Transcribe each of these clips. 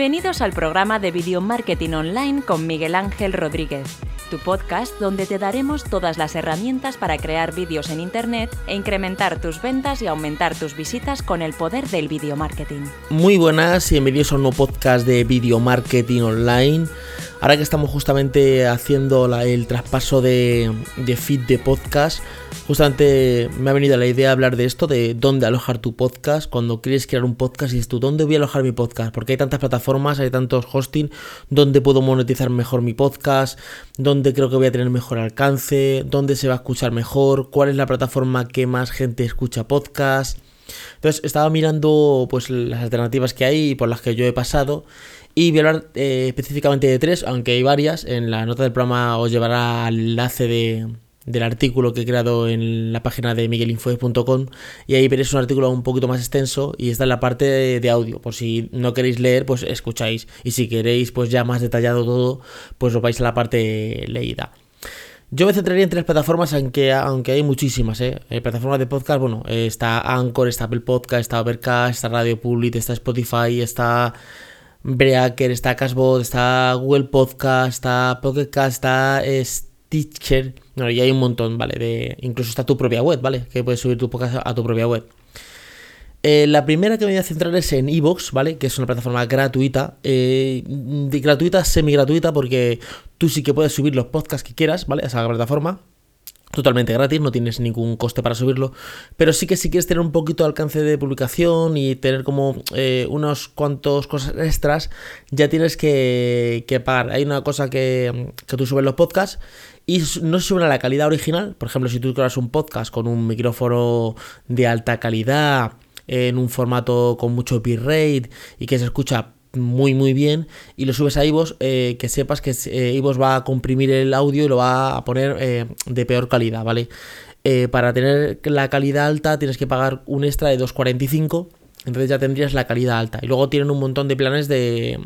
Bienvenidos al programa de Video Marketing Online con Miguel Ángel Rodríguez, tu podcast donde te daremos todas las herramientas para crear vídeos en Internet e incrementar tus ventas y aumentar tus visitas con el poder del video marketing. Muy buenas y bienvenidos a un nuevo podcast de Video Marketing Online. Ahora que estamos justamente haciendo el traspaso de, feed de podcast, justamente me ha venido la idea de hablar de esto, de dónde alojar tu podcast. Cuando quieres crear un podcast y dices tú, ¿dónde voy a alojar mi podcast? Porque hay tantas plataformas, hay tantos hosting, ¿dónde puedo monetizar mejor mi podcast? ¿Dónde creo que voy a tener mejor alcance? ¿Dónde se va a escuchar mejor? ¿Cuál es la plataforma que más gente escucha podcast? Entonces estaba mirando pues las alternativas que hay y por las que yo he pasado y voy a hablar eh, específicamente de tres, aunque hay varias. En la nota del programa os llevará al enlace de, del artículo que he creado en la página de miguelinfo.com y ahí veréis un artículo un poquito más extenso y está en la parte de, audio. Por si no queréis leer, pues escucháis. Y si queréis pues ya más detallado todo, pues os vais a la parte leída. Yo me centraría en tres plataformas, aunque, aunque hay muchísimas, ¿eh? eh plataformas de podcast, bueno, está Anchor, está Apple Podcast, está Overcast, está Radio Public, está Spotify, está Breaker, está Cashbot, está Google Podcast, está Pocket Cast, está Stitcher. No, y hay un montón, ¿vale? De, incluso está tu propia web, ¿vale? Que puedes subir tu podcast a tu propia web. Eh, la primera que me voy a centrar es en Evox, ¿vale? Que es una plataforma gratuita. Eh, gratuita, semi gratuita, porque tú sí que puedes subir los podcasts que quieras, ¿vale? A esa plataforma totalmente gratis, no tienes ningún coste para subirlo, pero sí que si quieres tener un poquito de alcance de publicación y tener como eh, unos cuantos cosas extras, ya tienes que, pagar. Hay una cosa que, que tú subes los podcasts y no se suben a la calidad original, por ejemplo, si tú creas un podcast con un micrófono de alta calidad, en un formato con mucho bitrate y que se escucha muy muy bien y lo subes a iVoox, eh, que sepas que eh, va a comprimir el audio y lo va a poner eh, de peor calidad, ¿vale? Eh, para tener la calidad alta tienes que pagar un extra de 2.45, entonces ya tendrías la calidad alta. Y luego tienen un montón de planes de,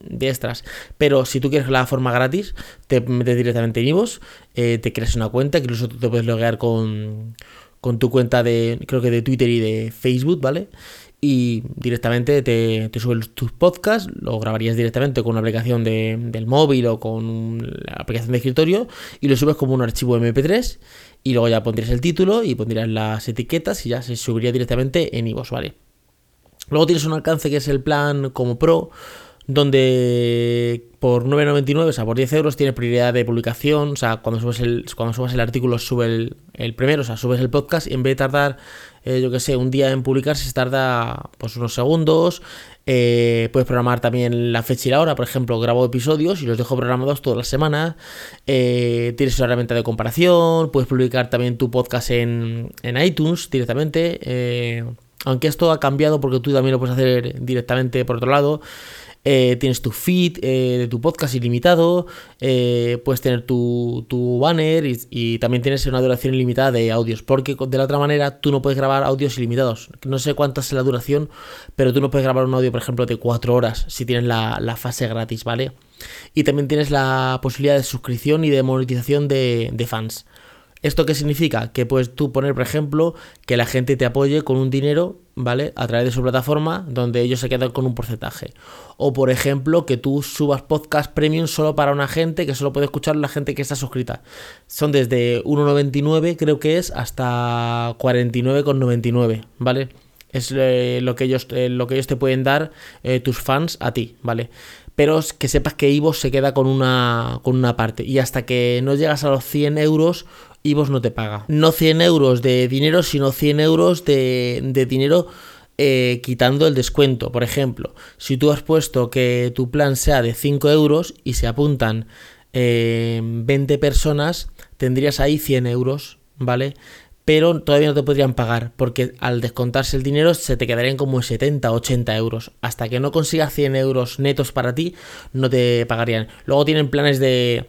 de extras. Pero si tú quieres la forma gratis, te metes directamente en iVoox, te creas una cuenta, incluso te puedes loguear con, con tu cuenta de, creo que de Twitter y de Facebook, ¿vale? Y directamente te, subes tus podcasts, lo grabarías directamente con una aplicación de, del móvil o con la aplicación de escritorio y lo subes como un archivo MP3 y luego ya pondrías el título y pondrías las etiquetas y ya se subiría directamente en iVoox, ¿vale? Luego tienes un alcance que es el plan como pro, donde por 9,99, o sea, por 10 euros tienes prioridad de publicación, o sea, cuando subes el, cuando subas el artículo sube el, el primero, o sea, subes el podcast y en vez de tardar eh, yo que sé, un día en publicarse se tarda pues unos segundos. Eh, puedes programar también la fecha y la hora, por ejemplo, grabo episodios y los dejo programados todas las semanas. Eh, tienes una herramienta de comparación, puedes publicar también tu podcast en, en iTunes directamente. aunque esto ha cambiado porque tú también lo puedes hacer directamente por otro lado. Eh, tienes tu feed eh, de tu podcast ilimitado, eh, puedes tener tu, banner y, también tienes una duración ilimitada de audios, porque de la otra manera tú no puedes grabar audios ilimitados. No sé cuánta es la duración, pero tú no puedes grabar un audio, por ejemplo, de 4 horas si tienes la, fase gratis, ¿vale? Y también tienes la posibilidad de suscripción y de monetización de, de fans. ¿Esto qué significa? Que puedes tú poner, por ejemplo, que la gente te apoye con un dinero, ¿vale? A través de su plataforma, donde ellos se quedan con un porcentaje. O, por ejemplo, que tú subas podcast premium solo para una gente, que solo puede escuchar la gente que está suscrita. Son desde 1,99 creo que es hasta 49,99, ¿vale? Es eh, lo, que ellos, eh, lo que ellos te pueden dar eh, tus fans a ti, ¿vale? Pero que sepas que Ivo se queda con una, con una parte. Y hasta que no llegas a los 100 euros, vos no te paga. No 100 euros de dinero, sino 100 euros de, dinero eh, quitando el descuento. Por ejemplo, si tú has puesto que tu plan sea de 5 euros y se apuntan 20 eh, personas, tendrías ahí 100 euros, ¿vale? Pero todavía no te podrían pagar, porque al descontarse el dinero se te quedarían como 70, 80 euros. Hasta que no consigas 100 euros netos para ti, no te pagarían. Luego tienen planes de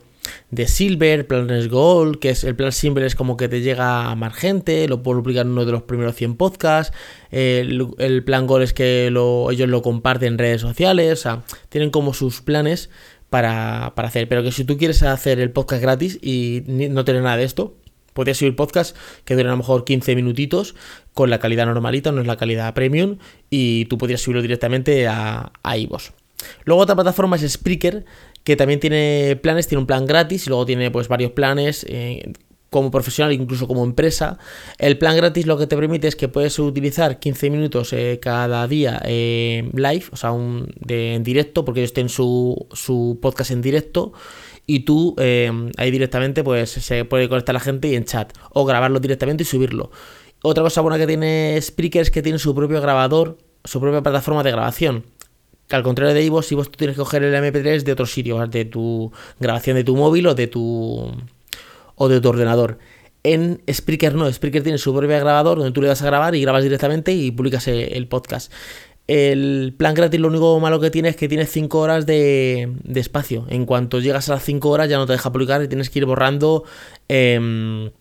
de Silver, Planes Gold, que es el plan Silver es como que te llega a más gente, lo puedo publicar en uno de los primeros 100 podcasts, el, plan Gold es que ellos lo comparten en redes sociales, o sea, tienen como sus planes para, hacer, pero que si tú quieres hacer el podcast gratis y no tener nada de esto, podrías subir podcast que duran a lo mejor 15 minutitos con la calidad normalita, no es la calidad premium, y tú podrías subirlo directamente a, a. Luego otra plataforma es Spreaker, que también tiene planes, tiene un plan gratis y luego tiene pues varios planes. Eh, como profesional, incluso como empresa. El plan gratis lo que te permite es que puedes utilizar 15 minutos eh, cada día eh, live, o sea, un, de, en directo, porque ellos tienen su, su podcast en directo y tú ahí directamente pues se puede conectar la gente y en chat o grabarlo directamente y subirlo. Otra cosa buena que tiene Spreaker es que tiene su propio grabador, su propia plataforma de grabación al contrario de Ivo, si vos tú tienes que coger el MP3 de otro sitio, de tu grabación de tu móvil o de tu o de tu ordenador. En Spreaker no, Spreaker tiene su propio grabador donde tú le das a grabar y grabas directamente y publicas el podcast. El plan gratis lo único malo que tiene es que tiene 5 horas de, espacio. En cuanto llegas a las 5 horas ya no te deja publicar y tienes que ir borrando em,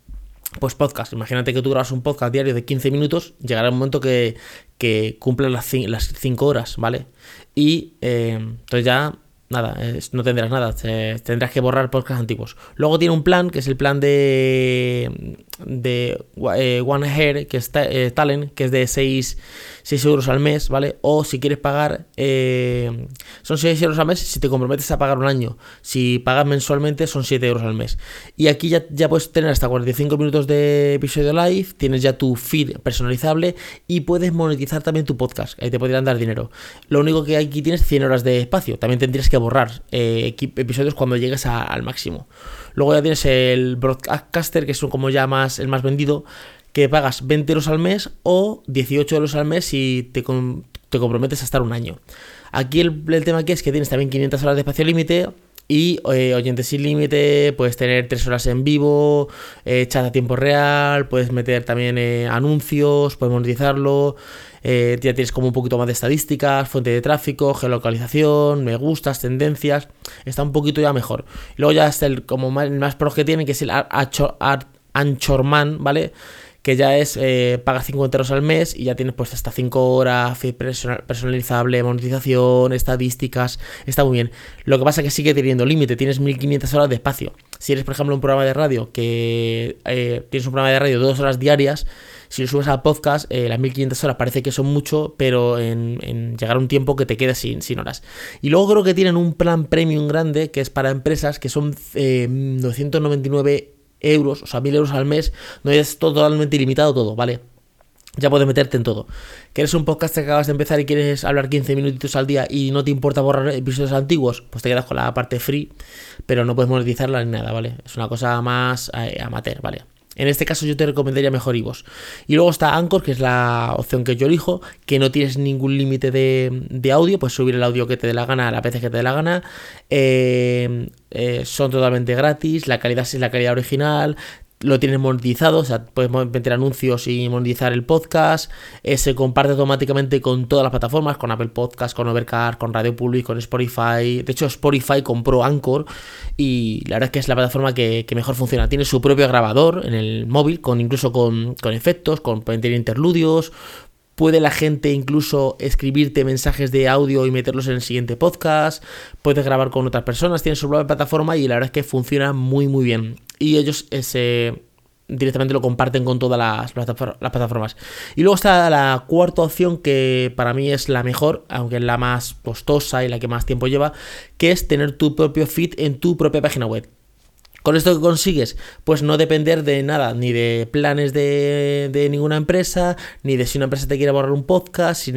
pues podcast. Imagínate que tú grabas un podcast diario de 15 minutos, llegará un momento que, que cumple las 5 horas, ¿vale? Y eh, entonces ya nada, no tendrás nada, tendrás que borrar podcasts antiguos. Luego tiene un plan, que es el plan de, de eh, One Hair, que es eh, Talent, que es de 6, 6, euros al mes, ¿vale? O si quieres pagar, eh, son 6 euros al mes si te comprometes a pagar un año. Si pagas mensualmente son 7 euros al mes. Y aquí ya, ya puedes tener hasta 45 minutos de episodio live, tienes ya tu feed personalizable y puedes monetizar también tu podcast, ahí te podrían dar dinero. Lo único que aquí tienes 100 horas de espacio, también tendrías que borrar episodios cuando llegues al máximo. Luego ya tienes el Broadcaster, que es como ya más, el más vendido, que pagas 20 euros al mes o 18 euros al mes si te, te comprometes a estar un año. Aquí el, tema aquí es que tienes también 500 horas de espacio límite y eh, oyentes sin límite, puedes tener 3 horas en vivo, eh, chat a tiempo real, puedes meter también eh, anuncios, puedes monetizarlo, ya tienes como un poquito más de estadísticas, fuente de tráfico, geolocalización, me gustas, tendencias, está un poquito ya mejor. luego ya está el como más, el más pro que tiene, que es el Anchorman, ¿vale? Que ya es eh, pagas 50 euros al mes y ya tienes pues hasta 5 horas, personalizable, monetización, estadísticas, está muy bien. Lo que pasa es que sigue teniendo límite, tienes 1500 horas de espacio. Si eres, por ejemplo, un programa de radio que eh, tienes un programa de radio de 2 horas diarias, si lo subes al podcast, eh, las 1500 horas parece que son mucho, pero en, llegar un tiempo que te quedes sin, sin, horas. Y luego creo que tienen un plan premium grande que es para empresas que son 999 euros, o sea, 1000 euros al mes, no es totalmente ilimitado todo, ¿vale? Ya puedes meterte en todo. Que eres un podcast que acabas de empezar y quieres hablar 15 minutitos al día y no te importa borrar episodios antiguos, pues te quedas con la parte free, pero no puedes monetizarla ni nada, ¿vale? Es una cosa más eh, amateur, ¿vale? En este caso yo te recomendaría mejor IVOS. Y luego está Anchor, que es la opción que yo elijo, que no tienes ningún límite de, audio, puedes subir el audio que te dé la gana a la veces que te dé la gana. Eh, eh, son totalmente gratis, la calidad es la calidad original, lo tienes monetizado, o sea, puedes meter anuncios y monetizar el podcast, eh, se comparte automáticamente con todas las plataformas, con Apple Podcast, con Overcast, con Radio Public, con Spotify. De hecho, Spotify compró Anchor y la verdad es que es la plataforma que, mejor funciona. Tiene su propio grabador en el móvil, con incluso con, con efectos, con interludios, Puede la gente incluso escribirte mensajes de audio y meterlos en el siguiente podcast. Puedes grabar con otras personas. Tienen su propia plataforma y la verdad es que funciona muy muy bien. Y ellos directamente lo comparten con todas las, plataformas. Y luego está la cuarta opción que para mí es la mejor, aunque es la más costosa y la que más tiempo lleva, que es tener tu propio feed en tu propia página web. ¿Con esto que consigues? Pues no depender de nada, ni de planes de, ninguna empresa, ni de si una empresa te quiere borrar un podcast, si,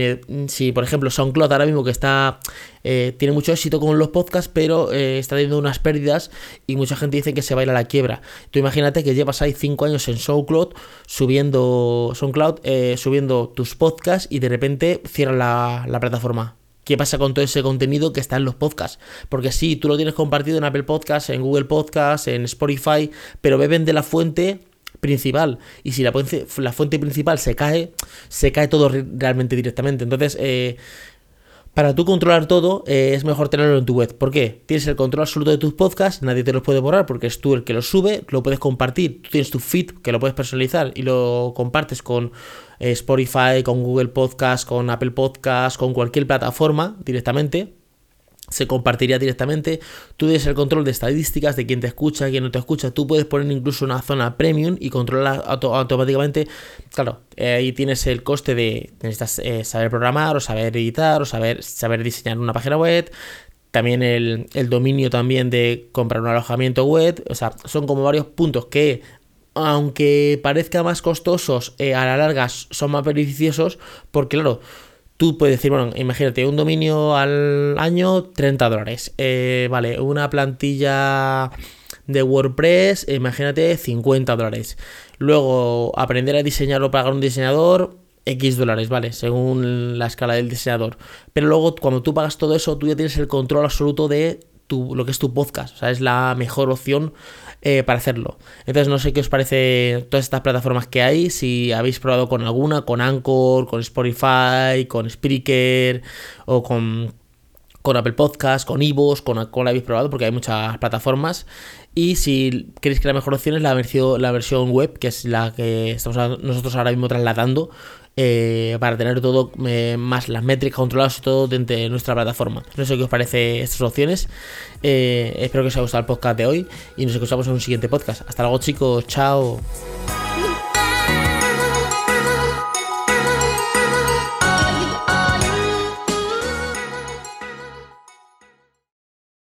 si por ejemplo SoundCloud ahora mismo que está eh, tiene mucho éxito con los podcasts, pero eh, está teniendo unas pérdidas y mucha gente dice que se va a ir a la quiebra. Tú imagínate que llevas ahí 5 años en SoundCloud subiendo, SoundCloud, eh, subiendo tus podcasts y de repente cierra la, la plataforma. ¿Qué pasa con todo ese contenido que está en los podcasts? Porque sí, tú lo tienes compartido en Apple Podcasts, en Google Podcasts, en Spotify, pero beben de la fuente principal. Y si la, fuente principal se cae, se cae todo realmente directamente. Entonces, eh, para tú controlar todo, eh, es mejor tenerlo en tu web. ¿Por qué? Tienes el control absoluto de tus podcasts, nadie te los puede borrar porque es tú el que los sube, lo puedes compartir, tú tienes tu feed que lo puedes personalizar y lo compartes con Spotify, con Google Podcast, con Apple Podcast, con cualquier plataforma directamente. se compartiría directamente. Tú tienes el control de estadísticas de quién te escucha, quién no te escucha. Tú puedes poner incluso una zona premium y controlar automáticamente. Claro, eh, ahí tienes el coste de necesitas eh, saber programar o saber editar o saber, saber diseñar una página web. También el, dominio también de comprar un alojamiento web. O sea, son como varios puntos que aunque parezca más costosos, eh, a la larga son más beneficiosos porque claro, Tú puedes decir, bueno, imagínate, un dominio al año, 30 dólares. Eh, vale, una plantilla de WordPress, imagínate, 50 dólares. Luego, aprender a diseñar o pagar un diseñador, X dólares, ¿vale? Según la escala del diseñador. Pero luego, cuando tú pagas todo eso, tú ya tienes el control absoluto de tu, lo que es tu podcast. O sea, es la mejor opción eh, para hacerlo. Entonces no sé qué os parece todas estas plataformas que hay, si habéis probado con alguna, con Anchor, con Spotify, con Spreaker o con, con Apple Podcast, con Ivos, con cuál habéis probado, porque hay muchas plataformas. Y si queréis que la mejor opción es la versión, la versión web, que es la que estamos nosotros ahora mismo trasladando eh, para tener todo eh, más las métricas controladas y todo dentro de nuestra plataforma. No sé qué os parece estas opciones. Eh, espero que os haya gustado el podcast de hoy y nos escuchamos en un siguiente podcast. Hasta luego chicos, chao.